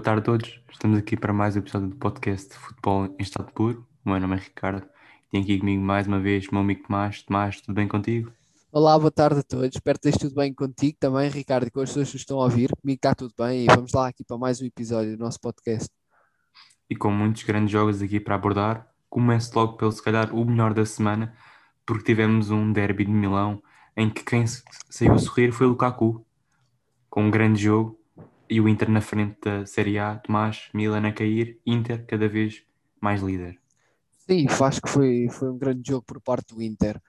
Boa tarde a todos, estamos aqui para mais um episódio do podcast de Futebol em Estado Puro. O meu nome é Ricardo, tenho aqui comigo mais uma vez o meu amigo Tomás. Tomás, tudo bem contigo? Olá, boa tarde a todos, espero que esteja tudo bem contigo também, Ricardo, e com as pessoas que estão a ouvir. Comigo está tudo bem e vamos lá aqui para mais um episódio do nosso podcast. E com muitos grandes jogos aqui para abordar, começo logo pelo se calhar o melhor da semana, porque tivemos um derby de Milão em que quem saiu a sorrir foi o Lukaku, com um grande jogo e o Inter na frente da Série A, Tomás, Milan a cair, Inter cada vez mais líder. Sim, acho que foi, foi um grande jogo por parte do Inter.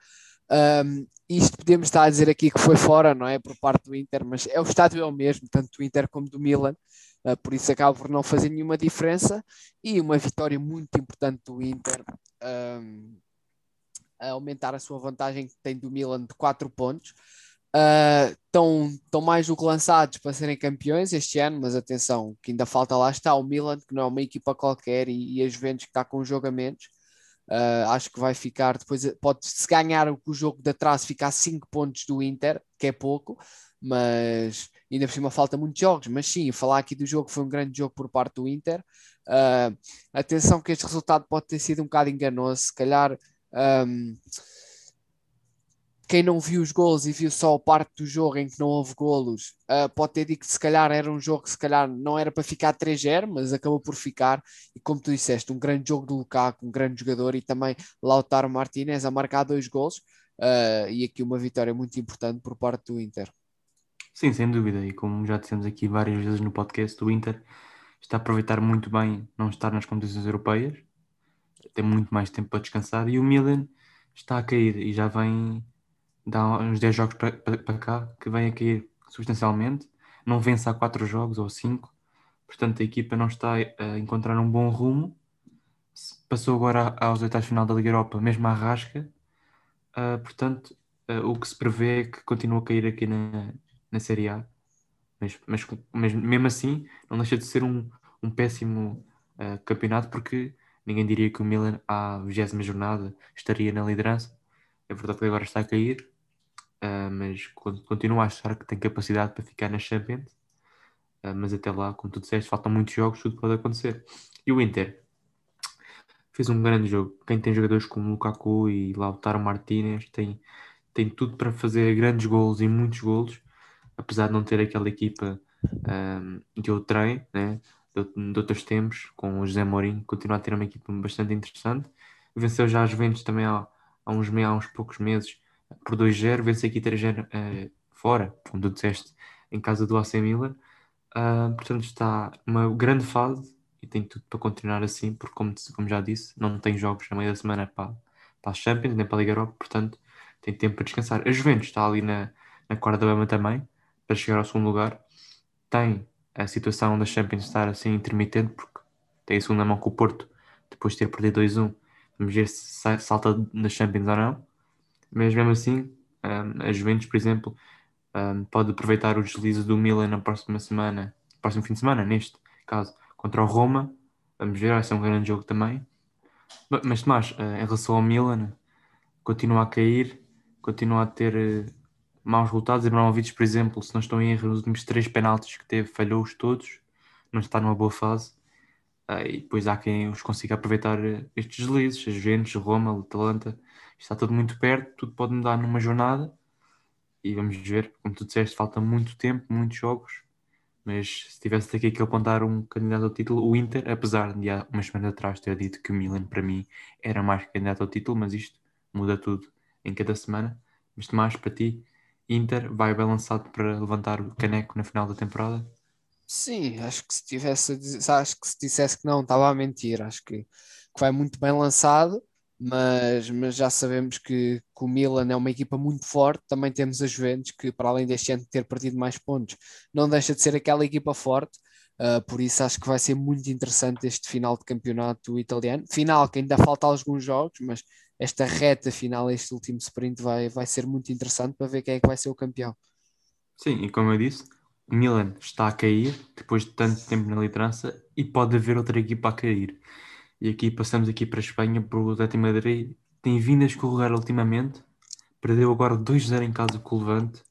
Um, isto podemos estar a dizer aqui que foi fora, não é? Por parte do Inter, mas é o estádio é o mesmo, tanto do Inter como do Milan, uh, por isso acaba por não fazer nenhuma diferença. E uma vitória muito importante do Inter, um, a aumentar a sua vantagem que tem do Milan de 4 pontos estão, uh, estão mais do que lançados para serem campeões este ano, mas atenção, que ainda falta lá está o Milan, que não é uma equipa qualquer, e, e as Juventus que está com jogamentos. Uh, acho que vai ficar depois, pode-se ganhar o jogo de atrás, ficar 5 pontos do Inter, que é pouco, mas ainda por cima falta muitos jogos. Mas sim, falar aqui do jogo foi um grande jogo por parte do Inter. Uh, atenção que este resultado pode ter sido um bocado enganoso, se calhar. Um, quem não viu os golos e viu só a parte do jogo em que não houve golos, uh, pode ter dito que se calhar era um jogo que se calhar não era para ficar 3-0, mas acabou por ficar. E como tu disseste, um grande jogo do Lukaku, um grande jogador, e também Lautaro Martinez a marcar dois golos. Uh, e aqui uma vitória muito importante por parte do Inter. Sim, sem dúvida. E como já dissemos aqui várias vezes no podcast, o Inter está a aproveitar muito bem não estar nas competições europeias, tem muito mais tempo para descansar, e o Milan está a cair e já vem dá uns 10 jogos para, cá que vem a cair substancialmente, não vence há 4 jogos ou 5, portanto a equipa não está a encontrar um bom rumo. Passou agora aos oitavos final da Liga Europa, mesmo à rasca, uh, portanto uh, o que se prevê é que continua a cair aqui na, na Série A. Mas, mas, mas, mesmo assim, não deixa de ser um, um péssimo uh, campeonato, porque ninguém diria que o Milan, à 20 jornada, estaria na liderança. É verdade que agora está a cair, uh, mas continuo a achar que tem capacidade para ficar na Champions. Uh, mas até lá, como tu disseste, faltam muitos jogos, tudo pode acontecer. E o Inter fez um grande jogo. Quem tem jogadores como Lukaku e Lautaro Martinez tem, tem tudo para fazer grandes golos e muitos golos, apesar de não ter aquela equipa um, de outrem, né? de, outros tempos, com o José Mourinho, continua a ter uma equipa bastante interessante. Venceu já as Juventus também há, há, uns, há uns poucos meses por 2-0, vence aqui 3-0 uh, fora, como tu disseste, em casa do AC Milan. Uh, portanto, está uma grande fase e tem tudo para continuar assim, porque, como, como já disse, não tem jogos a meio da semana para, para a Champions, nem para a Liga Europa, portanto, tem tempo para descansar. A Juventus está ali na, na quarta bema também, para chegar ao segundo lugar. Tem a situação da Champions estar assim intermitente, porque tem a segunda mão com o Porto, depois de ter perdido 2-1. Vamos ver se salta na Champions ou não mas mesmo assim, um, a Juventus, por exemplo, um, pode aproveitar o deslize do Milan na próxima semana, próximo fim de semana, neste caso, contra o Roma. Vamos ver, vai ser um grande jogo também. Mas Tomás, uh, em relação ao Milan, continua a cair, continua a ter uh, maus resultados. Ibrahimovic, por exemplo, se não estou em erro, nos últimos três penaltis que teve, falhou-os todos, não está numa boa fase. Uh, e depois há quem os consiga aproveitar uh, estes deslizes, as Juventus, Roma, Atalanta está tudo muito perto, tudo pode mudar numa jornada e vamos ver, como tu disseste, falta muito tempo, muitos jogos, mas se tivesse aqui que apontar um candidato ao título, o Inter, apesar de há umas semanas atrás ter dito que o Milan para mim era mais candidato ao título, mas isto muda tudo em cada semana. Mas mais para ti, Inter vai bem lançado para levantar o caneco na final da temporada? Sim, acho que se tivesse acho que se dissesse que não, estava a mentir. Acho que, que vai muito bem lançado mas, mas já sabemos que, que, o Milan é uma equipa muito forte. Também temos a Juventus, que para além deste ano ter partido mais pontos, não deixa de ser aquela equipa forte. Uh, por isso acho que vai ser muito interessante este final de campeonato italiano. Final que ainda falta alguns jogos, mas esta reta final, este último sprint, vai, vai ser muito interessante para ver quem é que vai ser o campeão. Sim, e como eu disse, o Milan está a cair depois de tanto tempo na liderança e pode haver outra equipa a cair. E aqui passamos aqui para a Espanha, para o Atlético Madrid. Tem vindo a escorregar ultimamente. Perdeu agora 2-0 em casa com o Levante.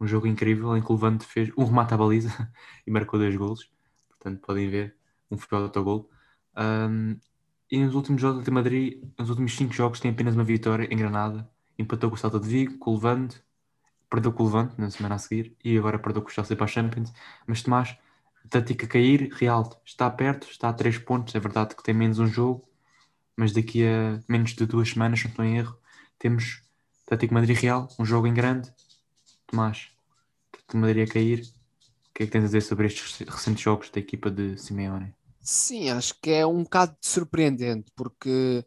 Um jogo incrível em que o Levante fez um remate à baliza e marcou dois golos. portanto podem ver, um foi autogol. Um, e nos últimos jogos de Madrid, nos últimos 5 jogos, tem apenas uma vitória em Granada. Empatou com o Celta de Vigo, com o Levante, perdeu com o Levante na semana a seguir e agora perdeu com o Chelsea para a Champions. Mas Tomás, Atlético a cair, Real está perto, está a 3 pontos. É verdade que tem menos um jogo, mas daqui a menos de duas semanas, se não estou em erro, temos Atlético Madrid Real, um jogo em grande. Tomás, Atlético Madrid a cair. O que é que tens a dizer sobre estes recentes jogos da equipa de Simeone? Sim, acho que é um bocado surpreendente, porque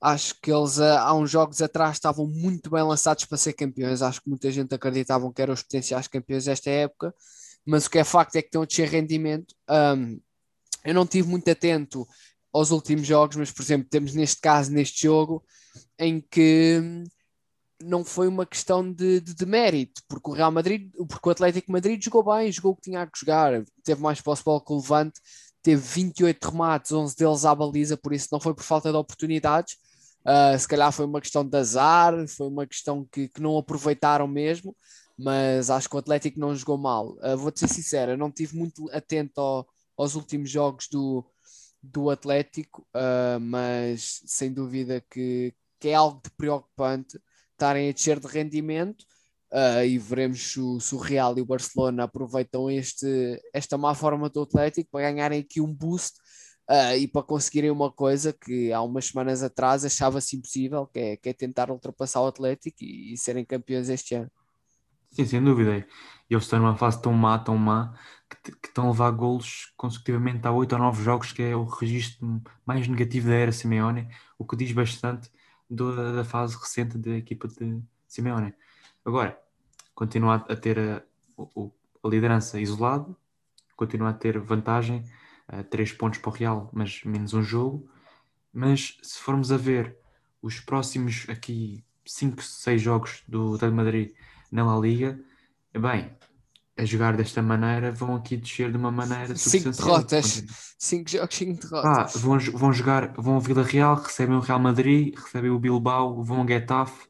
acho que eles há uns jogos atrás estavam muito bem lançados para ser campeões. Acho que muita gente acreditava que eram os potenciais campeões desta época, mas o que é facto é que estão a descer rendimento. Um, eu não tive muito atento aos últimos jogos, mas por exemplo, temos neste caso, neste jogo, em que não foi uma questão de, de, de, mérito, porque o Real Madrid, porque o Atlético Madrid jogou bem, jogou o que tinha que jogar, teve mais posse bola que o Levante, teve 28 remates, 11 deles à baliza, por isso não foi por falta de oportunidades, uh, se calhar foi uma questão de azar, foi uma questão que, que não aproveitaram mesmo, mas acho que o Atlético não jogou mal. Uh, Vou-te ser sincero, não estive muito atento ao, aos últimos jogos do, do Atlético, uh, mas sem dúvida que, que é algo de preocupante estarem a descer de rendimento uh, e veremos se o, se o, Real e o Barcelona aproveitam este, esta má forma do Atlético para ganharem aqui um boost uh, e para conseguirem uma coisa que há umas semanas atrás achava-se impossível, que é, que é tentar ultrapassar o Atlético e, e serem campeões este ano. Sim, sem dúvida. E eles estão numa fase tão má, tão má, que, que, estão a levar golos consecutivamente há 8 ou 9 jogos, que é o registro mais negativo da era Simeone, o que diz bastante do, da fase recente da equipa de Simeone. Agora, continua a ter a, a, a liderança isolado, continua a ter vantagem, uh, 3 pontos para o Real, mas menos um jogo. Mas se formos a ver os próximos aqui 5, 6 jogos do Real Madrid na La Liga, bem, a jogar desta maneira vão aqui descer de uma maneira cinco derrotas. Cinco jogos, cinco derrotas. Ah, vão, vão jogar, vão ao Vila Real recebem o Real Madrid, recebem o Bilbao vão ao Getafe,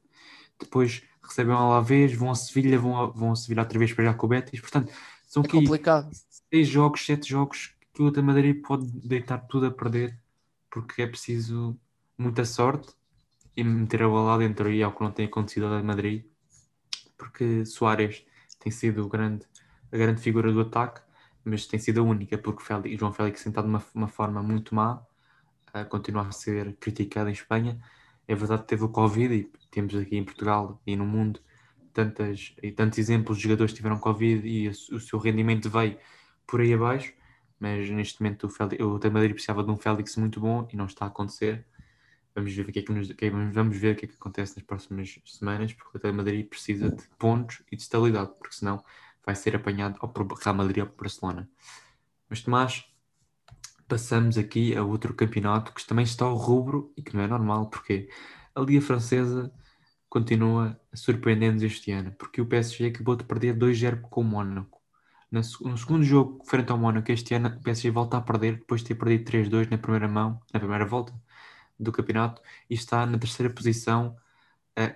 depois recebem o Alavés, vão a Sevilha vão a, vão a Sevilha outra vez para jogar com o Betis portanto, são é aqui complicado. seis jogos, sete jogos que o Real Madrid pode deitar tudo a perder porque é preciso muita sorte e meter a bola lá dentro. E é o que não tem acontecido ao Madrid porque Soares tem sido grande a grande figura do ataque, mas tem sido a única, porque Félix, João Félix tem estado de uma, uma forma muito má, uh, continua a ser criticado em Espanha. É verdade que teve o Covid e temos aqui em Portugal e no mundo tantas, e tantos exemplos de jogadores que tiveram Covid e o, o seu rendimento veio por aí abaixo, mas neste momento o, Félix, o Madrid precisava de um Félix muito bom e não está a acontecer. Vamos ver o que é que, nos, vamos ver o que, é que acontece nas próximas semanas, porque o Real Madrid precisa de pontos e de estabilidade, porque senão vai ser apanhado ao Real Madrid ou Barcelona. Mas Tomás, passamos aqui a outro campeonato que também está ao rubro e que não é normal, porque a Liga Francesa continua surpreendendo este ano, porque o PSG acabou de perder 2-0 com o Mónaco. No segundo jogo, frente ao Mónaco, este ano o PSG volta a perder, depois de ter perdido 3-2 na primeira mão, na primeira volta do campeonato, e está na terceira posição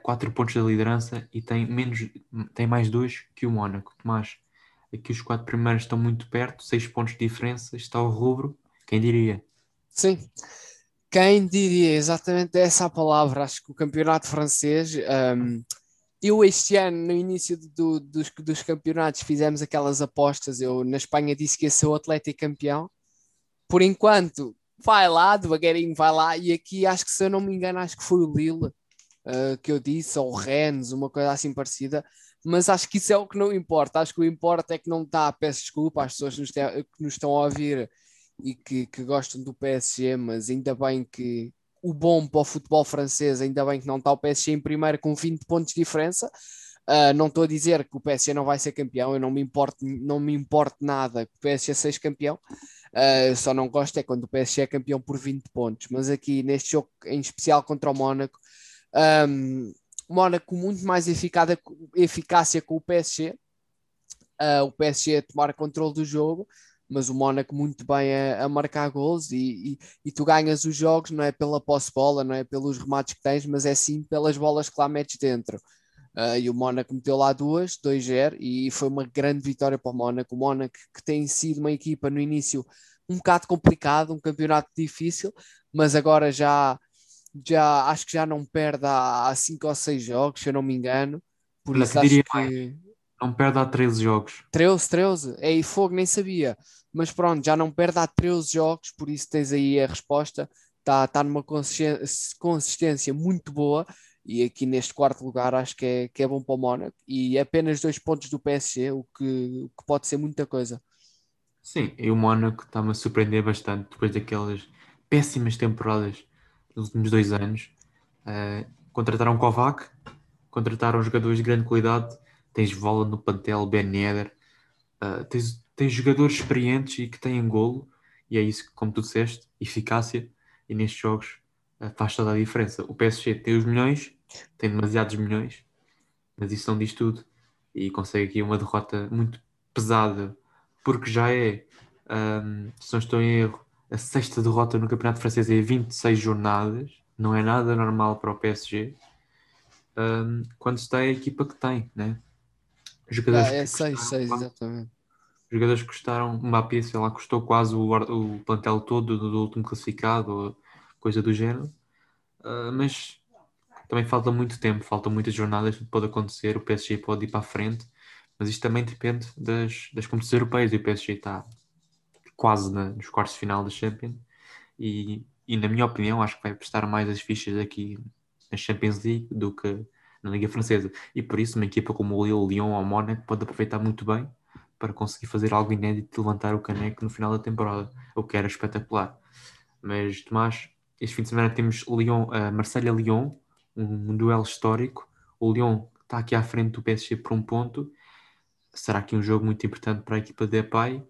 4 pontos da liderança e tem, menos, tem mais dois que o Mónaco. Tomás, aqui os quatro primeiros estão muito perto, 6 pontos de diferença, está o rubro, quem diria? Sim, quem diria exatamente essa a palavra. Acho que o campeonato francês. Um, eu, este ano, no início do, dos, dos campeonatos, fizemos aquelas apostas. Eu, na Espanha, disse que ia ser o Atlético campeão. Por enquanto, vai lá, devagarinho vai lá. E aqui, acho que se eu não me engano, acho que foi o Lille uh, que eu disse, ou Rennes, uma coisa assim parecida, mas acho que isso é o que não importa. Acho que o importa é que não está, peço desculpa às pessoas que nos, que nos estão a ouvir e que, que, gostam do PSG, mas ainda bem que o bom para o futebol francês, ainda bem que não está o PSG em primeiro com 20 pontos de diferença. Uh, não estou a dizer que o PSG não vai ser campeão, eu não me importo, não me importo nada que o PSG seja campeão, uh, só não gosto é quando o PSG é campeão por 20 pontos, mas aqui neste jogo em especial contra o Mónaco, um, Mónaco muito mais eficada, eficácia com o PSG, uh, ah, o PSG a tomar controle do jogo, mas o Mónaco muito bem a, a marcar gols e, e, e, tu ganhas os jogos não é pela posse-bola, não é pelos remates que tens, mas é sim pelas bolas que lá metes dentro. Uh, e o Mónaco meteu lá duas, 2-0, e foi uma grande vitória para o Mónaco. O Mónaco que tem sido uma equipa no início um bocado complicado, um campeonato difícil, mas agora já, já acho que já não perde há 5 ou 6 jogos, se eu não me engano. Por Olha, isso que diria que. Não perde há 13 jogos. 13, 13, é fogo, nem sabia. Mas pronto, já não perde há 13 jogos, por isso tens aí a resposta. Está tá numa consistência muito boa e aqui neste quarto lugar acho que é, que é bom para o Mónaco e apenas dois pontos do PSG, o que, o que pode ser muita coisa. Sim, e o Mónaco está-me a surpreender bastante depois daquelas péssimas temporadas nos últimos dois anos. Uh, contrataram Kovac, contrataram jogadores de grande qualidade. Tens Vola no plantel, Ben Yedder. Uh, tens, tens jogadores experientes e que têm golo, e é isso que, como tu disseste, eficácia. E nestes jogos uh, faz toda a diferença. O PSG tem os milhões, tem demasiados milhões, mas isso não diz tudo. E consegue aqui uma derrota muito pesada porque já é, um, se não estou em erro, a sexta derrota no Campeonato Francês em 26 jornadas, não é nada normal para o PSG, um, quando está a equipa que tem, né? Jogadores ah, é 6, 6, exatamente. Jogadores que custaram, uma sei lá, custou quase o, o plantel todo do, do último classificado, coisa do género, uh, mas também falta muito tempo, faltam muitas jornadas, tudo pode acontecer, o PSG pode ir para a frente mas isto também depende das, das competições europeias e o PSG está quase na, nos quartos de final da Champions e, e, na minha opinião, acho que vai prestar mais as fichas aqui na Champions League do que na Liga Francesa. E por isso, uma equipa como o Lyon ou o Monaco pode aproveitar muito bem para conseguir fazer algo inédito de levantar o caneco no final da temporada, o que era espetacular. Mas, Tomás, este fim de semana temos Lyon, uh, Marselha-Lyon, um, duelo histórico. O Lyon está aqui à frente do PSG por um ponto será aqui um jogo muito importante para a equipa de Epay? O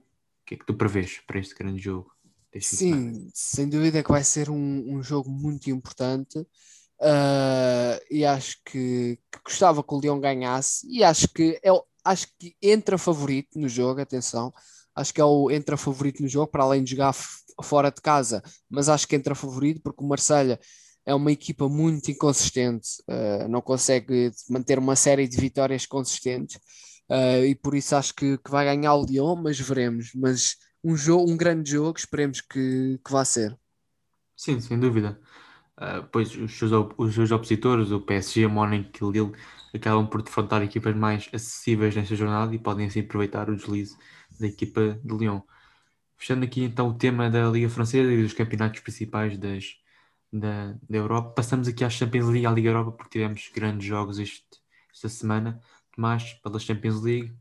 que é que tu prevês para este grande jogo? Sim, sem dúvida que vai ser um, um jogo muito importante uh, e acho que, que, gostava que o Leão ganhasse e acho que é, acho que entra favorito no jogo, atenção, acho que é o entra favorito no jogo, para além de jogar fora de casa, mas acho que entra favorito porque o Marselha é uma equipa muito inconsistente, uh, não consegue manter uma série de vitórias consistentes uh, e por isso acho que, que, vai ganhar o Lyon, mas veremos. Mas um, jogo, um grande jogo, esperemos que, que vá ser. Sim, sem dúvida. Uh, pois os seus, os seus opositores, o PSG, Mónaco e o Lille, acabam por defrontar equipas mais acessíveis nesta jornada e podem assim aproveitar o deslize da equipa de Lyon. Fechando aqui então o tema da Liga Francesa e dos campeonatos principais das, da, da Europa, passamos aqui à Champions League e à Liga Europa porque tivemos grandes jogos este, esta semana mas pela Champions League,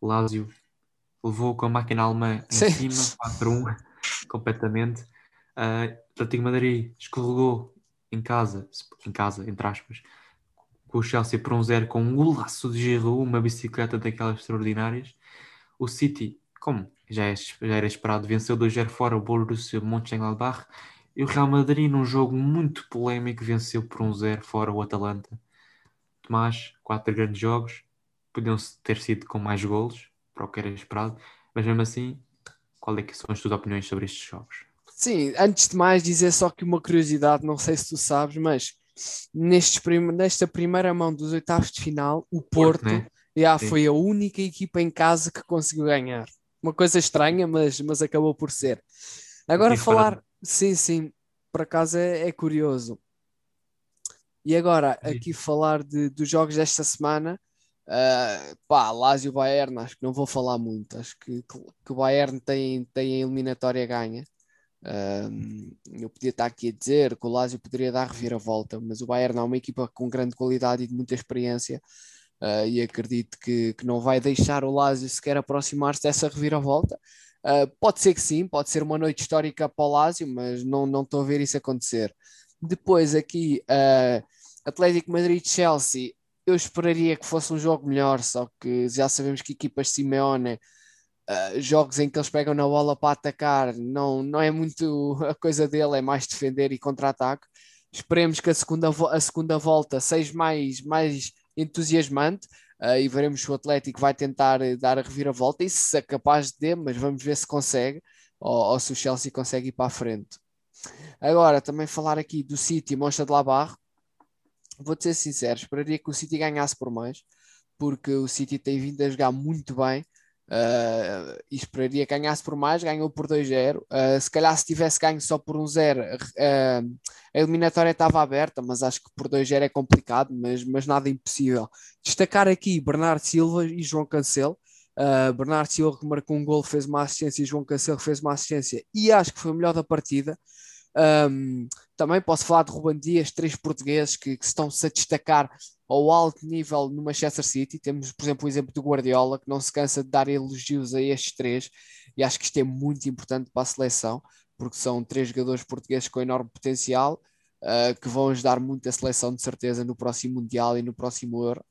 Lazio levou com a máquina alemã em Sim. cima, 4-1, completamente. Uh, Atlético Madrid escorregou em casa, em casa, entre aspas, com o Chelsea por um zero com um golaço de Giroud, uma bicicleta daquelas extraordinárias. O City, como já, é, já era esperado, venceu 2-0 fora o Borussia Mönchengladbach e o Real Madrid num jogo muito polémico venceu por um 0 fora o Atalanta. Tomás, quatro grandes jogos, podiam ter sido com mais golos, para o que era esperado, mas mesmo assim, qual é que são as tuas opiniões sobre estes jogos? Sim, antes de mais dizer só que uma curiosidade, não sei se tu sabes, mas nestes prim nesta primeira mão dos oitavos de final, o Porto, Porto né? já foi a única equipa em casa que conseguiu ganhar. Uma coisa estranha, mas, mas acabou por ser. Agora falar, sim, sim, por acaso é, é curioso. E agora, aqui falar de, dos jogos desta semana, Uh, pá, Lazio Bayern, acho que não vou falar muito. Acho que, que o Bayern tem, tem a eliminatória ganha. Uh, eu podia estar aqui a dizer que o Lazio poderia dar reviravolta, mas o Bayern é uma equipa com grande qualidade e de muita experiência. Uh, e acredito que, que não vai deixar o Lazio sequer aproximar-se dessa reviravolta. Uh, pode ser que sim, pode ser uma noite histórica para o Lazio, mas não, não estou a ver isso acontecer. Depois aqui, uh, Atlético Madrid-Chelsea, eu esperaria que fosse um jogo melhor, só que já sabemos que equipas Simeone, uh, jogos em que eles pegam na bola para atacar, não, não é muito a coisa dele, é mais defender e contra-ataque. Esperemos que a segunda, a segunda volta seja mais, mais entusiasmante uh, e veremos se o Atlético vai tentar dar a reviravolta. Isso é capaz de, mas vamos ver se consegue ou, ou se o Chelsea consegue ir para a frente. Agora, também falar aqui do City Mostra de Labarro vou-te ser sincero, esperaria que o City ganhasse por mais, porque o City tem vindo a jogar muito bem Uh, e esperaria que ganhasse por mais, ganhou por 2-0. Uh, se calhar se tivesse ganho só por 1-0, uh, a eliminatória estava aberta, mas acho que por 2-0 é complicado, mas, mas nada impossível. Destacar aqui Bernardo Silva e João Cancelo. Bernardo Silva que marcou um gol, fez uma assistência, e João Cancelo fez uma assistência, e acho que foi o melhor da partida. Um, também posso falar de Ruben Dias, três portugueses que, que estão-se a destacar ao alto nível no Manchester City. Temos, por exemplo, o exemplo do Guardiola, que não se cansa de dar elogios a estes três, e acho que isto é muito importante para a seleção, porque são três jogadores portugueses com enorme potencial, uh, que vão ajudar muito a seleção, de certeza, no próximo Mundial e no próximo Euro.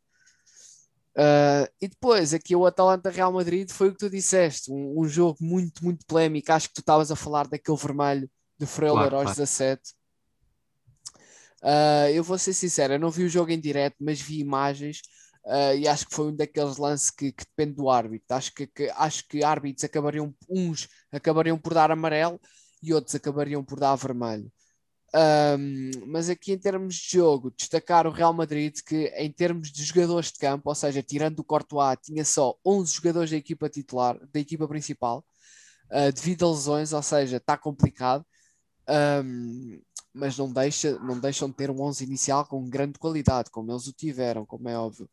Uh, e depois, aqui o Atalanta Real Madrid foi o que tu disseste, um, um jogo muito, muito polémico. Acho que tu estavas a falar daquele vermelho de Freuler claro, aos claro. 17. Uh, eu vou ser sincero, eu não vi o jogo em direto, mas vi imagens uh, e acho que foi um daqueles lances que, que depende do árbitro. Acho que, que, acho que árbitros acabariam, uns acabariam por dar amarelo e outros acabariam por dar vermelho. Um, mas aqui em termos de jogo, destacar o Real Madrid que em termos de jogadores de campo, ou seja, tirando o Courtois, tinha só 11 jogadores da equipa titular, da equipa principal, uh, devido a lesões, ou seja, está complicado um, mas não, deixa, não deixam de ter um 11 inicial com grande qualidade, como eles o tiveram, como é óbvio.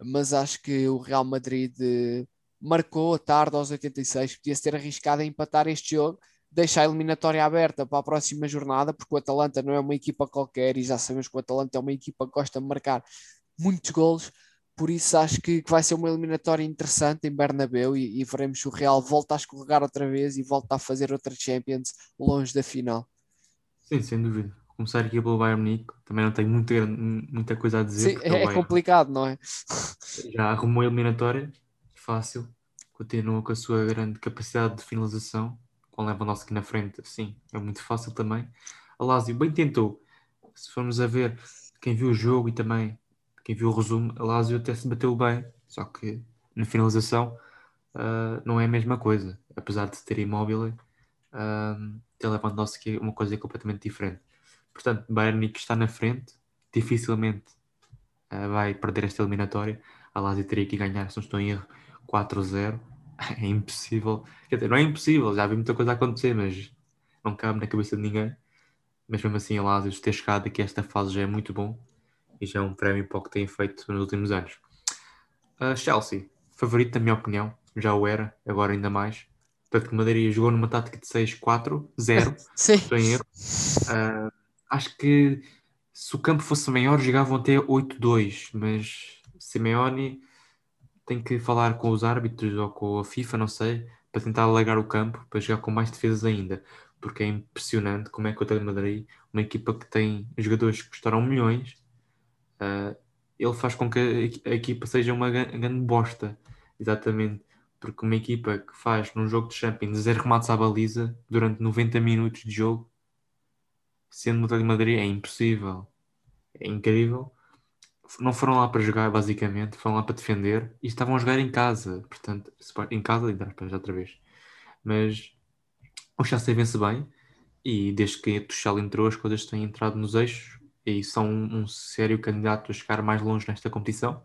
Mas acho que o Real Madrid eh, marcou a tarde aos 86, podia-se ter arriscado a empatar este jogo, deixar a eliminatória aberta para a próxima jornada, porque o Atalanta não é uma equipa qualquer e já sabemos que o Atalanta é uma equipa que gosta de marcar muitos golos, por isso acho que, vai ser uma eliminatória interessante em Bernabéu e, e veremos se o Real volta a escorregar outra vez e volta a fazer outra Champions longe da final. Sim, sem dúvida. Começar aqui pelo Bayern Munique, também não tenho muita, muita coisa a dizer. Sim, é, é complicado, não é? Já arrumou a eliminatória, fácil, continua com a sua grande capacidade de finalização, com Lewandowski na frente, sim, é muito fácil também. A Lazio bem tentou, se formos a ver quem viu o jogo e também quem viu o resumo, a Lazio até se bateu bem, só que na finalização uh, não é a mesma coisa, apesar de ter imóvel. Uh, ter Lewandowski é uma coisa completamente diferente. Portanto, Bayern que está na frente, dificilmente uh, vai perder esta eliminatória. A Lazio teria que ganhar, se não estou em erro, 4-0. É impossível. Quer dizer, não é impossível, já vi muita coisa acontecer, mas não cabe na cabeça de ninguém. Mas mesmo assim, a Lazio ter chegado aqui a esta fase já é muito bom e já é um prémio para o que tem feito nos últimos anos. Uh, Chelsea, favorito, na minha opinião, já o era, agora ainda mais. Portanto, que Madrid jogou numa tática de 6-4-0. Sim. Sem erro. Uh, acho que se o campo fosse maior, jogavam até 8-2, mas Simeone tem que falar com os árbitros ou com a FIFA, não sei, para tentar alargar o campo, para jogar com mais defesas ainda. Porque é impressionante como é que o Atlético Madrid, uma equipa que tem jogadores que custaram milhões, uh, ele faz com que a, a equipa seja uma grande bosta. Exatamente porque uma equipa que faz num jogo de Champions zero remates à baliza durante 90 minutos de jogo, sendo no Atlético de Madrid, é impossível. É incrível. Não foram lá para jogar, basicamente, foram lá para defender e estavam a jogar em casa. Portanto, em casa, ainda outra vez. Mas o Chelsea vence bem e desde que Tuchel entrou, as coisas têm entrado nos eixos e são um sério candidato a chegar mais longe nesta competição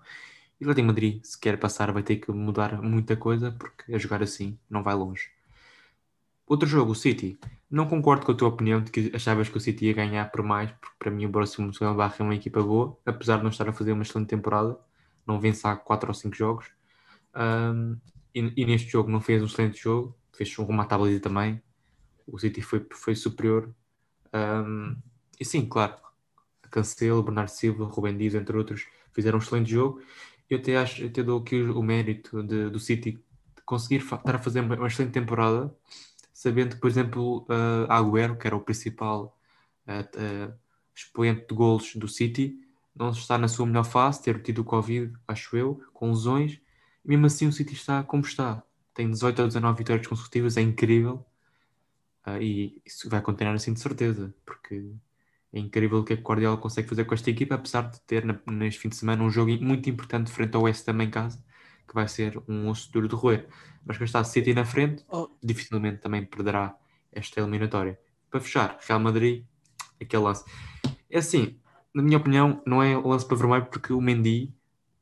e Atlético Madrid, se quer passar, vai ter que mudar muita coisa, porque a jogar assim não vai longe. Outro jogo, o City. Não concordo com a tua opinião de que achavas que o City ia ganhar por mais, porque para mim o Borussia Mönchengladbach é uma equipa boa, apesar de não estar a fazer uma excelente temporada, não vence há 4 ou 5 jogos. Um, e, e, neste jogo não fez um excelente jogo, fez um remate à baliza também. O City foi, foi superior. Um, e sim, claro, Cancelo, Bernardo Silva, Rubem Dias, entre outros, fizeram um excelente jogo eu até acho, até dou aqui o mérito de, do City conseguir estar a fazer uma excelente temporada, sabendo que, por exemplo, uh, Agüero, que era o principal uh, uh, expoente de golos do City, não está na sua melhor fase, ter tido o Covid, acho eu, com lesões, e mesmo assim o City está como está. Tem 18 ou 19 vitórias consecutivas, é incrível. Uh, e isso vai continuar assim de certeza, porque é incrível o que a Guardiola consegue fazer com esta equipa, apesar de ter neste fim de semana um jogo muito importante frente ao West também em casa, que vai ser um osso duro de roer. Mas quando está a City na frente, oh. dificilmente também perderá esta eliminatória. Para fechar, Real Madrid, aquele lance. É assim, na minha opinião, não é lance para vermelho porque o Mendy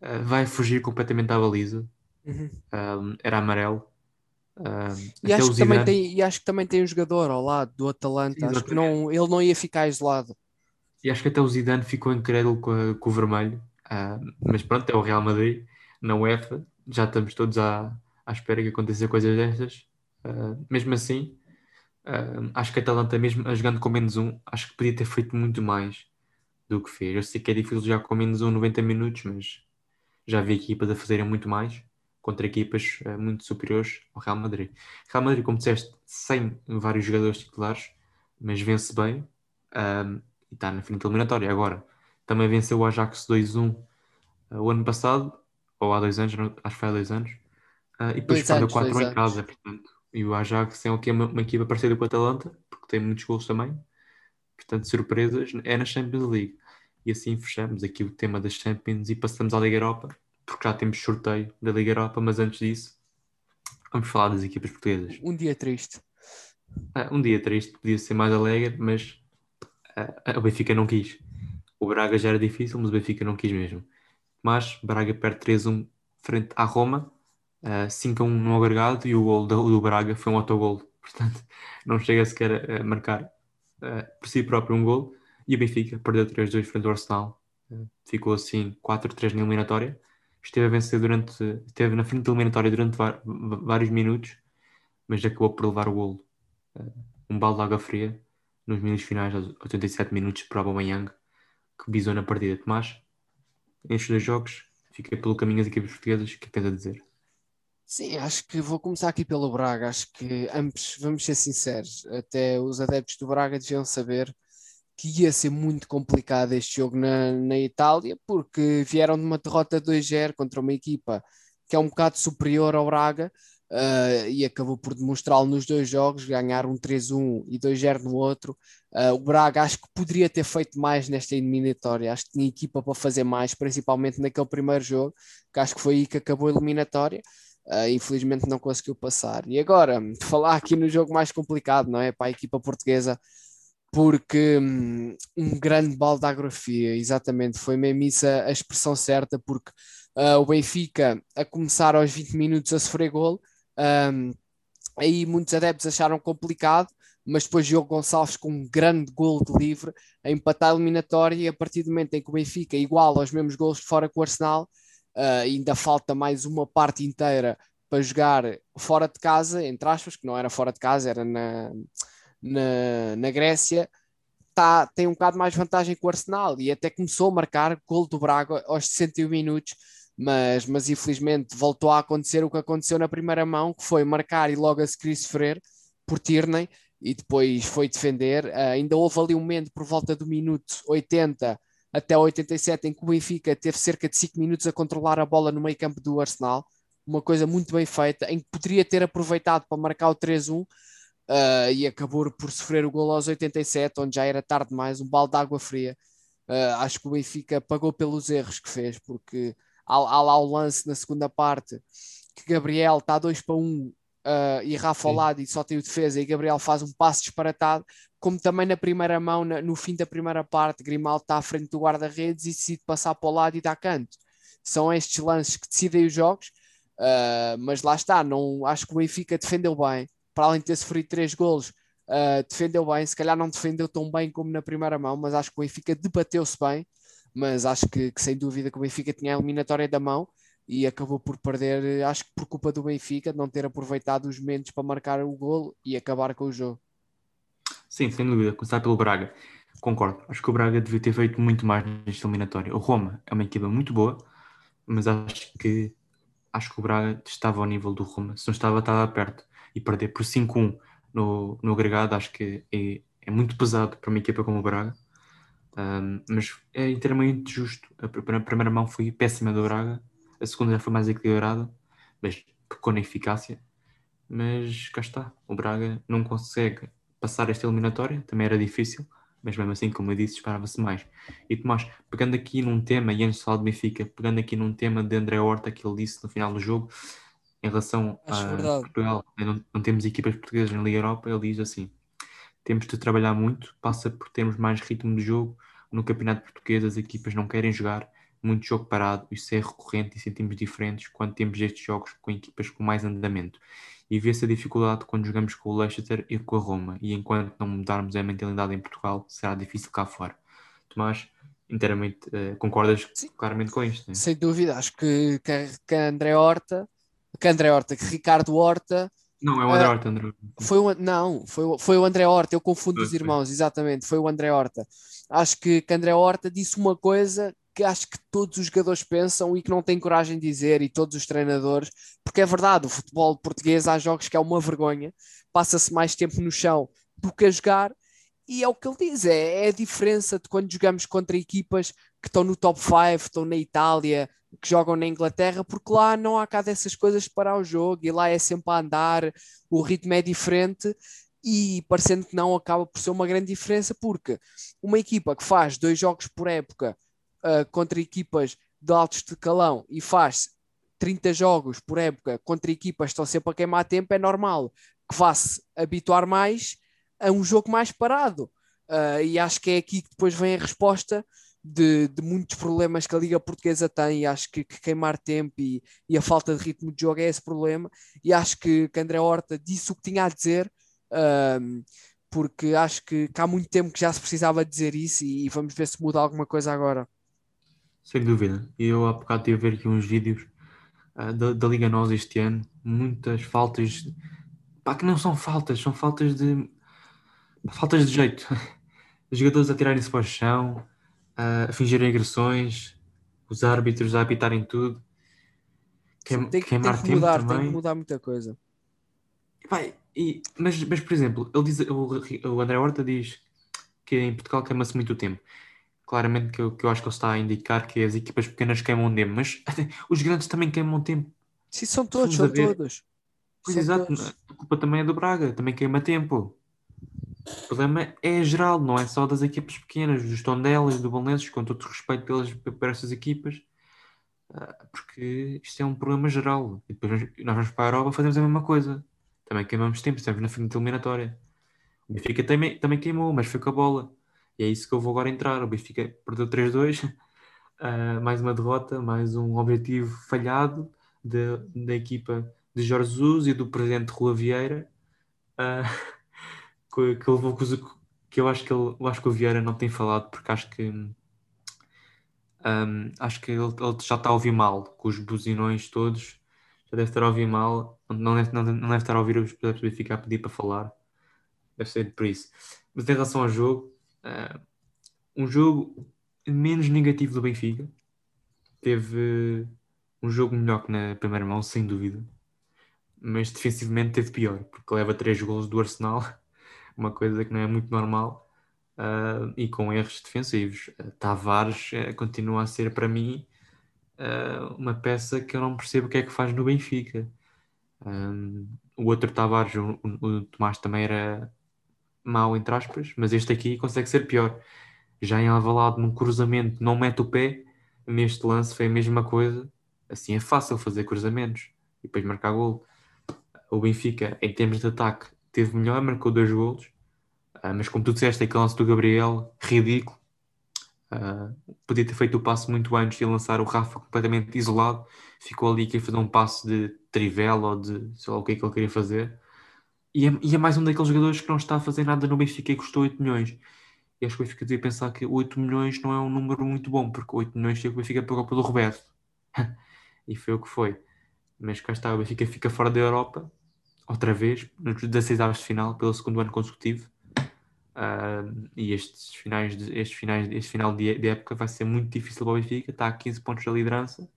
uh, vai fugir completamente à baliza. Uhum. Um, era amarelo. Uh, e, acho que também tem, e acho que também tem um jogador ao lado do Atalanta. Acho que não, ele não ia ficar isolado. E acho que até o Zidane ficou incrédulo com, a, com o vermelho. Uh, mas pronto, é o Real Madrid, na UEFA. Já estamos todos à, à espera que aconteça coisas destas. Uh, mesmo assim, acho que a Atalanta, mesmo jogando com menos um, acho que podia ter feito muito mais do que fez. Eu sei que é difícil jogar com menos um 90 minutos, mas já vi equipas a fazerem muito mais contra equipas uh, muito superiores ao Real Madrid. Real Madrid, como disseste, sem vários jogadores titulares, mas vence bem um, e está na frente eliminatória. Agora, também venceu o Ajax 2-1 uh, o ano passado, ou há dois anos, acho que foi há dois anos, uh, e depois perdeu 4 em casa, portanto. E o Ajax é uma, uma equipa parecida com a Atalanta, porque tem muitos gols também. Portanto, surpresas é na Champions League. E assim fechamos aqui o tema das Champions e passamos à Liga Europa, porque já temos sorteio da Liga Europa, mas antes disso, vamos falar das equipas portuguesas. Um dia triste. Ah, um dia triste, podia ser mais alegre, mas uh, o Benfica não quis. O Braga já era difícil, mas o Benfica não quis mesmo. Mas Braga perde 3-1 frente à Roma, uh, ah, 5-1 no agregado e o gol do, do Braga foi um autogol. Portanto, não chega sequer a marcar uh, por si próprio um gol. E o Benfica perdeu 3-2 frente ao Arsenal. Uh, ficou assim 4-3 na eliminatória. Esteve a vencer durante. Esteve na frente eliminatória durante vários minutos, mas acabou por levar o golo. Uh, um balde de água fria nos minutos finais, aos 87 minutos, para o Aubameyang, que bisou na partida. Tomás, nestes dois jogos, fica pelo caminho das equipes portuguesas. O é que tens a dizer? Sim, acho que vou começar aqui pelo Braga. Acho que ambos, vamos ser sinceros, até os adeptos do Braga deviam saber que ia ser muito complicado este jogo na, na Itália, porque vieram de uma derrota 2-0 contra uma equipa que é um bocado superior ao Braga uh, e acabou por demonstrá-lo nos dois jogos, ganhar um 3-1 e 2-0 no outro. Uh, o Braga acho que poderia ter feito mais nesta eliminatória, acho que tinha equipa para fazer mais, principalmente naquele primeiro jogo, que acho que foi aí que acabou a eliminatória. Uh, infelizmente não conseguiu passar. E agora, falar aqui no jogo mais complicado, não é? Para a equipa portuguesa, porque hum, um grande balde de agrofia, exatamente, foi mesmo isso a, a expressão certa, porque uh, o Benfica a começar aos 20 minutos a sofrer gol, um, aí muitos adeptos acharam complicado, mas depois Diogo Gonçalves com um grande gol de livre a empatar a eliminatória e a partir do momento em que o Benfica iguala aos mesmos gols de fora com o Arsenal, uh, ainda falta mais uma parte inteira para jogar fora de casa, entre aspas, que não era fora de casa, era na, na, na Grécia, tá, tem um bocado mais vantagem que o Arsenal e até começou a marcar gol do Braga aos 61 minutos, mas, mas infelizmente voltou a acontecer o que aconteceu na primeira mão, que foi marcar e logo a seguir sofrer por Tierney e depois foi defender. Uh, ainda houve ali um momento por volta do minuto 80 até 87 em que o Benfica teve cerca de 5 minutos a controlar a bola no meio campo do Arsenal, uma coisa muito bem feita, em que poderia ter aproveitado para marcar o 3-1, uh, e acabou por sofrer o gol aos 87, onde já era tarde demais, um balde de água fria. Uh, acho que o Benfica pagou pelos erros que fez, porque há, há lá o lance na segunda parte que Gabriel está 2 para 1 um, uh, e Rafa ao lado e só tem o defesa e Gabriel faz um passo disparatado, como também na primeira mão, na, no fim da primeira parte, Grimaldo está à frente do guarda-redes e decide passar para o lado e dar canto. São estes lances que decidem os jogos, uh, mas lá está, não, acho que o Benfica defendeu bem, para além de ter sofrido três golos, uh, defendeu bem, se calhar não defendeu tão bem como na primeira mão, mas acho que o Benfica debateu-se bem, mas acho que, que, sem dúvida que o Benfica tinha a eliminatória da mão e acabou por perder, acho que por culpa do Benfica, de não ter aproveitado os momentos para marcar o golo e acabar com o jogo. Sim, sem dúvida, começar pelo Braga. Concordo, acho que o Braga devia ter feito muito mais nesta eliminatória. O Roma é uma equipa muito boa, mas acho que acho que o Braga estava ao nível do Roma, se não estava, estava perto e perder por 5-1 no, no agregado, acho que é, é muito pesado para uma equipa como o Braga. Um, mas é inteiramente justo. A primeira mão foi péssima do Braga, a segunda já foi mais equilibrada, mas pecou na eficácia. Mas cá está, o Braga não consegue passar esta eliminatória, também era difícil, mas mesmo assim, como eu disse, esperava-se mais. E Tomás, pegando aqui num tema, e antes de falar de Benfica, pegando aqui num tema de André Horta que ele disse no final do jogo, em relação Acho a verdade. Portugal, não, não, temos equipas portuguesas na Liga Europa, ele diz assim: temos de trabalhar muito, passa por termos mais ritmo de jogo. No Campeonato Português, as equipas não querem jogar, muito jogo parado, isso é recorrente e sentimos diferentes quando temos estes jogos com equipas com mais andamento. E vê-se a dificuldade quando jogamos com o Leicester e com a Roma, e enquanto não mudarmos a mentalidade em Portugal, será difícil cá fora. Tomás, inteiramente uh, concordas Sim. claramente com isto? Né? Sem dúvida, acho que, que, que André Horta, que André Horta, que Ricardo Horta não, é o André Horta. André. Foi o, não, foi, foi o André Horta, eu confundo os irmãos, exatamente, foi o André Horta. Acho que, que André Horta disse uma coisa que acho que todos os jogadores pensam e que não têm coragem de dizer, e todos os treinadores, porque é verdade, o futebol português há jogos que é uma vergonha, passa-se mais tempo no chão do que a jogar, e é o que ele diz, é, é a diferença de quando jogamos contra equipas que estão no top 5, estão na Itália, que jogam na Inglaterra, porque lá não há cá dessas coisas de parar o jogo e lá é sempre a andar, o ritmo é diferente e parecendo que não acaba por ser uma grande diferença, porque uma equipa que faz dois jogos por época uh, contra equipas de alto escalão e faz 30 jogos por época contra equipas que estão sempre a queimar tempo, é normal que vá-se habituar mais a um jogo mais parado. Uh, e acho que é aqui que depois vem a resposta de, de, muitos problemas que a Liga Portuguesa tem, e acho que, que queimar tempo e, e, a falta de ritmo de jogo é esse problema, e acho que, que André Horta disse o que tinha a dizer, um, porque acho que, que, há muito tempo que já se precisava dizer isso e, e, vamos ver se muda alguma coisa agora. Sem dúvida, eu há bocado tive a ver aqui uns vídeos uh, da, da, Liga Nós este ano, muitas faltas, pá, que não são faltas, são faltas de faltas de jeito. Os jogadores a tirarem-se para o chão, a fingir agressões, os árbitros a apitarem tudo. Queim, tem, queimar tem que mudar, também. tem que mudar muita coisa. Pai, e, mas, mas, por exemplo, ele diz, o, o André Horta diz que em Portugal queima-se muito tempo. Claramente que eu, que eu acho que ele está a indicar que as equipas pequenas queimam tempo, mas os grandes também queimam tempo. Sim, são todos, são todos. Pois são exato, todos. a culpa também é do Braga, também queima tempo. O problema é geral, não é só das equipas pequenas, dos Tondelas, do Bolonenses, com todo respeito pelas, por essas equipas, ah, porque isto é um problema geral. E depois nós vamos para a Europa fazemos a mesma coisa. Também queimamos tempo, estamos na frente eliminatória. O Benfica também, também queimou, mas foi com a bola. E é isso que eu vou agora entrar. O Benfica perdeu 3-2, uh, ah, mais uma derrota, mais um objetivo falhado de, da equipa de Jorge Jesus e do presidente Rua Vieira. Uh, que, levou, que eu acho que ele, eu acho que o Vieira não tem falado porque acho que um, acho que ele, ele, já está a ouvir mal com os buzinões todos já deve estar a ouvir mal não deve, não, não deve estar a ouvir os Benfica a pedir para falar. Deve ser por isso. Mas em relação ao jogo uh, um jogo menos negativo do Benfica teve um jogo melhor que na primeira mão sem dúvida mas defensivamente teve pior porque leva três gols do Arsenal uma coisa que não é muito normal, uh, e com erros defensivos. Uh, Tavares uh, continua a ser para mim uma peça que eu não percebo o que é que faz no Benfica. Um, o outro Tavares, o, o, Tomás também era mau, entre aspas, mas este aqui consegue ser pior. Já em Alvalade, num cruzamento, não mete o pé, neste lance foi a mesma coisa. Assim é fácil fazer cruzamentos e depois marcar gol. O Benfica, em termos de ataque, teve melhor, marcou dois golos, uh, mas como tu disseste, aquele lance do Gabriel, ridículo. Uh, podia ter feito o passo muito antes e lançar o Rafa completamente isolado. Ficou ali queria fazer um passo de trivela ou de sei lá o que é que ele queria fazer. E é, e é, mais um daqueles jogadores que não está a fazer nada no Benfica e custou 8 milhões. E acho que o Benfica devia pensar que 8 milhões não é um número muito bom, porque 8 milhões que o Benfica pagou pelo Roberto. e foi o que foi. Mas cá está, o Benfica fica fora da Europa outra vez, nos 16 avos de final, pelo segundo ano consecutivo. Uh, e estes finais, de, estes finais, este final de, de, época vai ser muito difícil para o Benfica, está a 15 pontos da liderança.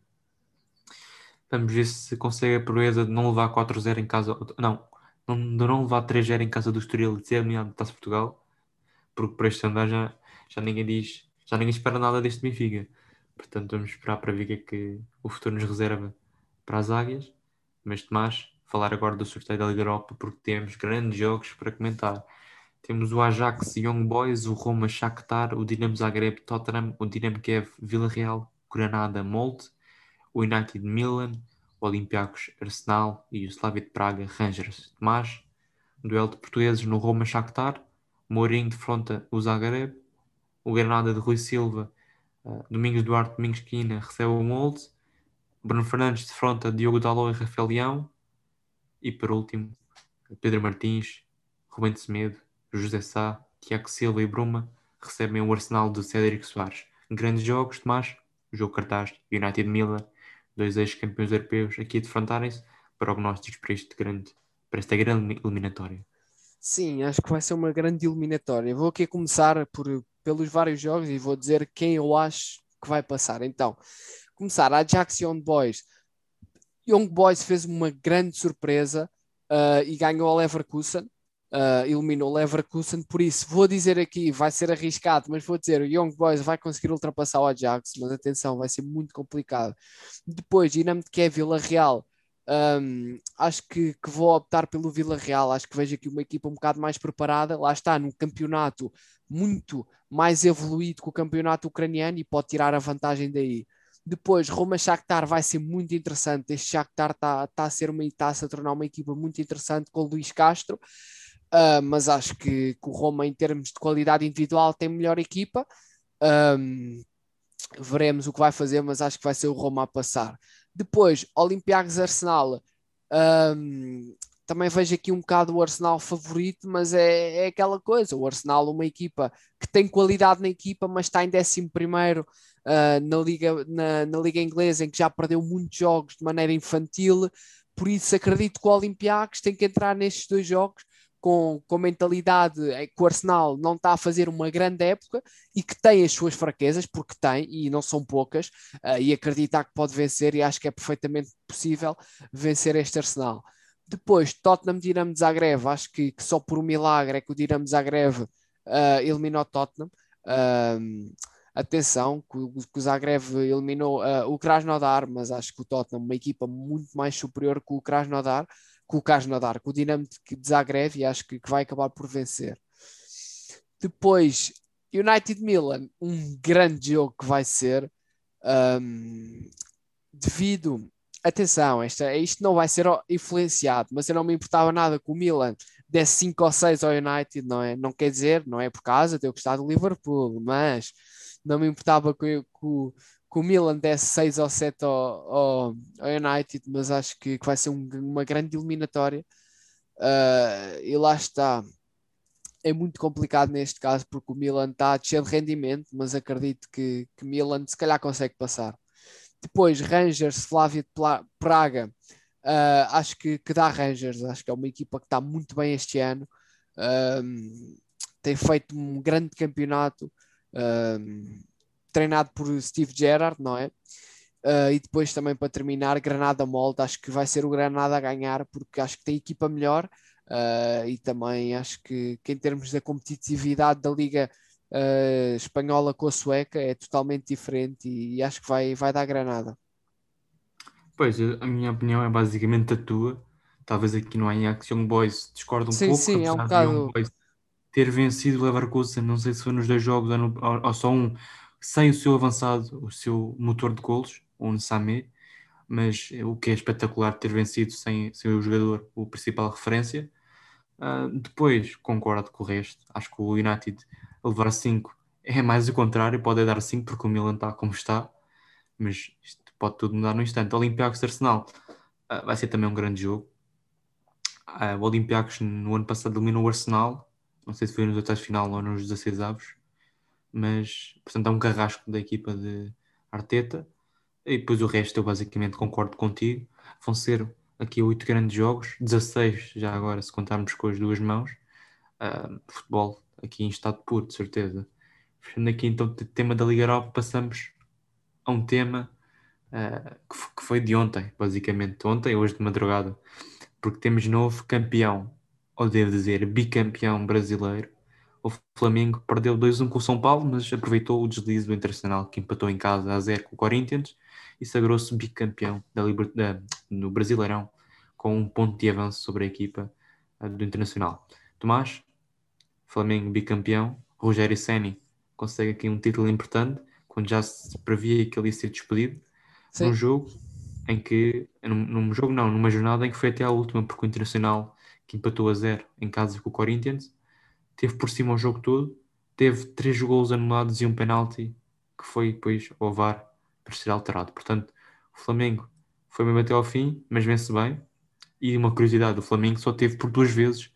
Vamos ver se consegue a proeza de não levar 4-0 em casa, não, de não levar 3-0 em casa do Estoril e de ser eliminado de Taça Portugal, porque por este andar já, já ninguém diz, já ninguém espera nada deste Benfica. Portanto, vamos esperar para ver o que é que o futuro nos reserva para as águias. Mas Tomás, falar agora do sorteio da Liga Europa porque temos grandes jogos para comentar. Temos o Ajax Young Boys, o Roma Shakhtar, o Dinamo Zagreb Tottenham, o Dinamo Kiev Vila Real, Granada Molde, o United Milan, o Olympiacos Arsenal e o Slavia de Praga Rangers. Tomás, duelo de portugueses no Roma Shakhtar, Mourinho defronta o Zagreb, o Granada de Rui Silva Uh, Domingos Duarte, Domingos Quina recebe o molde. Bruno Fernandes defronta Diogo Dalot e Rafael Leão. E por último, Pedro Martins, Rubem de Semedo, José Sá, Tiago Silva e Bruma recebem o Arsenal de Cédric Soares. Grandes jogos, Tomás, jogo cartaz, United Miller, dois ex-campeões europeus aqui a defrontarem-se prognósticos para, este grande, para esta grande eliminatória. Sim, acho que vai ser uma grande eliminatória. Vou aqui começar por, pelos vários jogos e vou dizer quem eu acho que vai passar. Então, começar a Young Boys. Young Boys fez uma grande surpresa uh, e ganhou a Leverkusen. Uh, eliminou o Leverkusen, por isso vou dizer aqui, vai ser arriscado, mas vou dizer, o Young Boys vai conseguir ultrapassar o Ajax, mas atenção, vai ser muito complicado. Depois, Dinamo de Kiev, Vila Real, um, acho que, que, vou optar pelo Vila Real. Acho que vejo aqui uma equipa um bocado mais preparada. Lá está, num campeonato muito mais evoluído que o campeonato ucraniano e pode tirar a vantagem daí. Depois, Roma Shakhtar vai ser muito interessante. Este Shakhtar está tá a ser uma está a tornar uma equipa muito interessante com o Luís Castro. Uh, mas acho que, que, o Roma, em termos de qualidade individual, tem melhor equipa. Um, veremos o que vai fazer, mas acho que vai ser o Roma a passar. Depois, Olympiacos Arsenal. Um, também vejo aqui um bocado o Arsenal favorito, mas é, é aquela coisa. O Arsenal, uma equipa que tem qualidade na equipa, mas está em 11 primeiro uh, na, liga, na, na Liga Inglesa, em que já perdeu muitos jogos de maneira infantil. Por isso, acredito que o Olympiacos tem que entrar nestes dois jogos com, com mentalidade que o Arsenal não está a fazer uma grande época e que tem as suas fraquezas, porque tem, e não são poucas, uh, e acreditar que pode vencer, e acho que é perfeitamente possível vencer este Arsenal. Depois, Tottenham Dinamo Zagreb, acho que, que, só por um milagre é que o Dinamo Zagreb uh, eliminou Tottenham. Uh, atenção, que, que, o Zagreb eliminou uh, o Krasnodar, mas acho que o Tottenham uma equipa muito mais superior que o Krasnodar com o Krasnodar, com o Dinamo de Zagreb e acho que, que vai acabar por vencer. Depois, United Milan, um grande jogo que vai ser um, devido. Atenção, esta, isto não vai ser influenciado, mas eu não me importava nada com o Milan desse 5 ou 6 ao United, não é? Não quer dizer, não é por causa de eu gostar do Liverpool, mas não me importava com, com, que o Milan desse 6 ou 7 ao, ao, ao United, mas acho que, que vai ser um, uma grande eliminatória. Uh, e lá está. É muito complicado neste caso porque o Milan está cheio de rendimento, mas acredito que, que Milan se calhar consegue passar. Depois, Rangers, Flávia de Praga. Uh, acho que, que dá Rangers. Acho que é uma equipa que está muito bem este ano. Uh, tem feito um grande campeonato. Uh, treinado por Steve Gerrard, não é? Uh, e depois também para terminar, Granada Molde, acho que vai ser o Granada a ganhar, porque acho que tem equipa melhor uh, e também acho que, que, em termos da competitividade da Liga uh, Espanhola com a Sueca é totalmente diferente e, e, acho que vai, vai dar Granada. Pois, a minha opinião é basicamente a tua. Talvez aqui no Ajax Young Boys discordo um sim, pouco. Sim, é um bocado... ter vencido o Leverkusen, não sei se foi nos dois jogos ou, no, ou, só um, sem o seu avançado, o seu motor de golos, o Nsame, mas o que é espetacular ter vencido sem, sem o jogador, o principal referência. Uh, depois, concordo com o resto, acho que o United levar 5 é mais o contrário, pode dar 5 porque o Milan está como está, mas isto pode tudo mudar no instante. Olympiacos Arsenal uh, vai ser também um grande jogo. Uh, o Olympiacos no ano passado eliminou o Arsenal, não sei se foi nos oitavos final ou nos 16 avos, mas portanto é um carrasco da equipa de Arteta. E depois o resto eu basicamente concordo contigo. Vão ser aqui oito grandes jogos, 16 já agora, se contarmos com as duas mãos. Uh, futebol aqui em estado puro, de certeza. Fechando aqui então o tema da Liga Europa, passamos a um tema uh, que, foi de ontem, basicamente. Ontem, hoje de madrugada, porque temos novo campeão, ou devo dizer, bicampeão brasileiro o Flamengo perdeu 2-1 com o São Paulo, mas aproveitou o deslize do Internacional, que empatou em casa a 0 com o Corinthians e sagrou-se bicampeão da Liber... da... no Brasileirão, com um ponto de avanço sobre a equipa do Internacional. Tomás, Flamengo bicampeão, Rogério Ceni consegue aqui um título importante, quando já se previa que ele ia ser despedido, Sim. num jogo em que, num, num, jogo não, numa jornada em que foi até a última, porque o Internacional que empatou a zero em casa com o Corinthians teve por cima o jogo todo, teve três gols anulados e um penalti que foi depois ao VAR para ser alterado. Portanto, o Flamengo foi mesmo até ao fim, mas vence bem. E uma curiosidade, o Flamengo só teve por duas vezes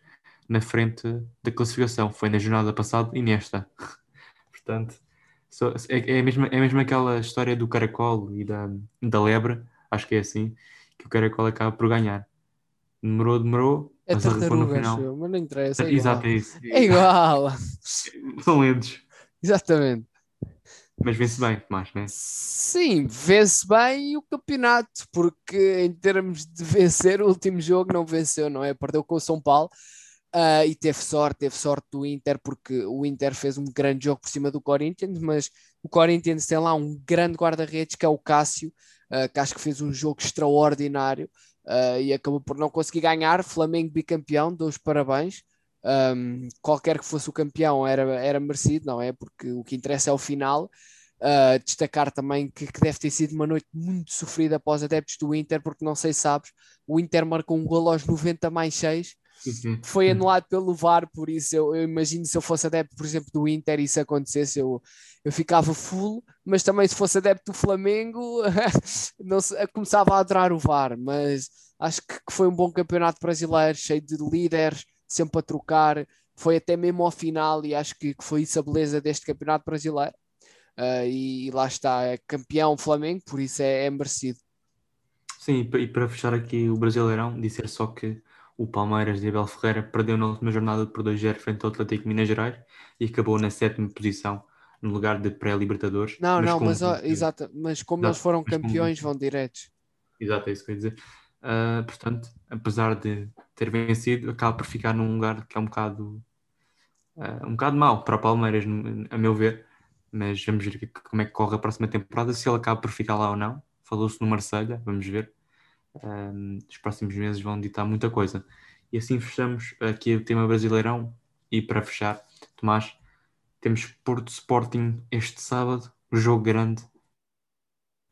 na frente da classificação. Foi na jornada passada e nesta. Portanto, só, é, é, mesmo, é mesmo aquela história do caracol e da, da lebre, acho que é assim, que o caracol acaba por ganhar. Demorou, demorou, É mas tartarugas, final. mas não interessa. É Exato, igual. é isso. É igual. São lentos. Exatamente. Mas vence bem, Tomás, né? Sim, vence bem o campeonato, porque em termos de vencer, o último jogo não venceu, não é? Perdeu com o São Paulo ah, e teve sorte, teve sorte do Inter, porque o Inter fez um grande jogo por cima do Corinthians, mas o Corinthians tem lá um grande guarda-redes que é o Cássio, ah, que acho que fez um jogo extraordinário ah, e acabou por não conseguir ganhar. Flamengo bicampeão, dou os parabéns. Um, qualquer que fosse o campeão era, era merecido, não é? Porque o que interessa é o final. Uh, destacar também que, que deve ter sido uma noite muito sofrida após adeptos do Inter, porque não sei se sabes, o Inter marcou um gol aos 90 mais 6, Sim. foi anulado pelo VAR, por isso eu, eu imagino se eu fosse adepto, por exemplo, do Inter e isso acontecesse, eu, eu ficava full, mas também se fosse adepto do Flamengo, não se- começava a adorar o VAR, mas acho que, que foi um bom campeonato brasileiro, cheio de líderes, sempre a trocar, foi até mesmo ao final e acho que, que foi isso a beleza deste campeonato brasileiro. Ah, e, lá está, é campeão Flamengo, por isso é, é merecido. Sim, e e para fechar aqui o Brasileirão, dizer só que o Palmeiras de Abel Ferreira perdeu na última jornada por 2-0 frente ao Atlético Minas Gerais e acabou na sétima posição no lugar de pré-Libertadores. Não, não, com- mas, ó, exato, mas como Exato, eles foram mas como- campeões, vão diretos. Exato, é isso que eu ia dizer. Ah, portanto, apesar de ter vencido, acaba por ficar num lugar que é um bocado, ah, um bocado mau para o Palmeiras, a meu ver. Mas vamos ver como é que corre a próxima temporada, se ele acaba por ficar lá ou não. Falou-se no Marselha, vamos ver. Ah, os próximos meses vão ditar muita coisa. E assim fechamos aqui o tema Brasileirão. E para fechar, Tomás, temos Porto Sporting este sábado, o jogo grande,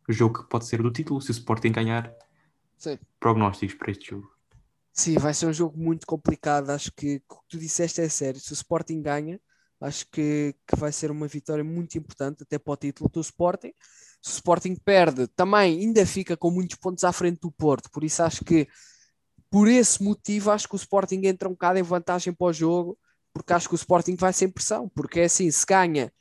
o jogo que pode ser do título, se o Sporting ganhar Sim. prognósticos para este jogo. Sim, vai ser um jogo muito complicado. Acho que o que tu disseste é sério. Se o Sporting ganha, acho que, que vai ser uma vitória muito importante, até para o título do Sporting. Sporting perde, também ainda fica com muitos pontos à frente do Porto. Por isso, acho que por esse motivo, acho que o Sporting entra um bocado em vantagem para o jogo, porque acho que o Sporting vai sem pressão. Porque é assim, se ganha,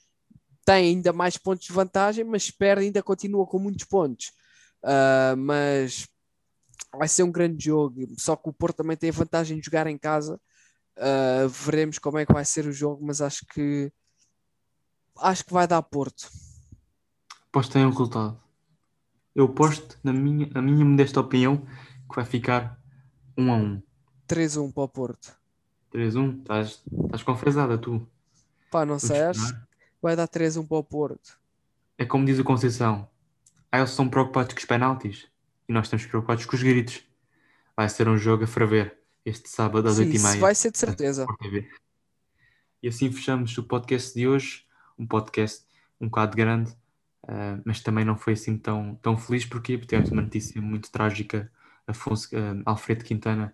tem ainda mais pontos de vantagem, mas perde, ainda continua com muitos pontos. Ah, mas vai ser um grande jogo. Só que o Porto também tem a vantagem de jogar em casa. Uh, veremos como é que vai ser o jogo, mas acho que acho que vai dar Porto. Aposto em um resultado. Eu aposto, na minha, na minha modesta opinião, que vai ficar 1 a 1. 3-1 para o Porto. 3-1. Estás, estás confesada, tu. Pá, não sei, vai dar 3-1 para o Porto. É como diz o Conceição. Ah, eles estão preocupados com os penaltis. E nós estamos preocupados com os gritos. Vai ser um jogo a ferver este sábado às Sim, 8h30. isso vai ser de certeza. E assim fechamos o podcast de hoje. Um podcast um bocado grande, ah, mas também não foi assim tão, tão feliz porque tivemos uma notícia muito trágica. Afonso, ah, Alfredo Quintana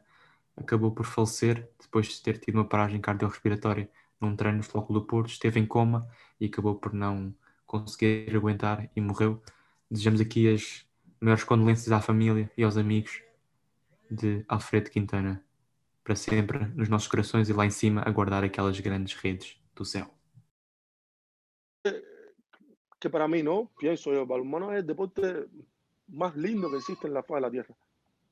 acabou por falecer depois de ter tido uma paragem cardiorrespiratória num treino no Flóculo do Porto. Esteve em coma e acabou por não conseguir aguentar e morreu. Desejamos aqui as maiores condolências à família e aos amigos de Alfredo Quintana para sempre nos nossos corações e lá em cima a guardar aquelas grandes redes do céu. Que para mí, ¿no? Pienso yo, balonmano es el deporte más lindo que existe en la faz de la tierra.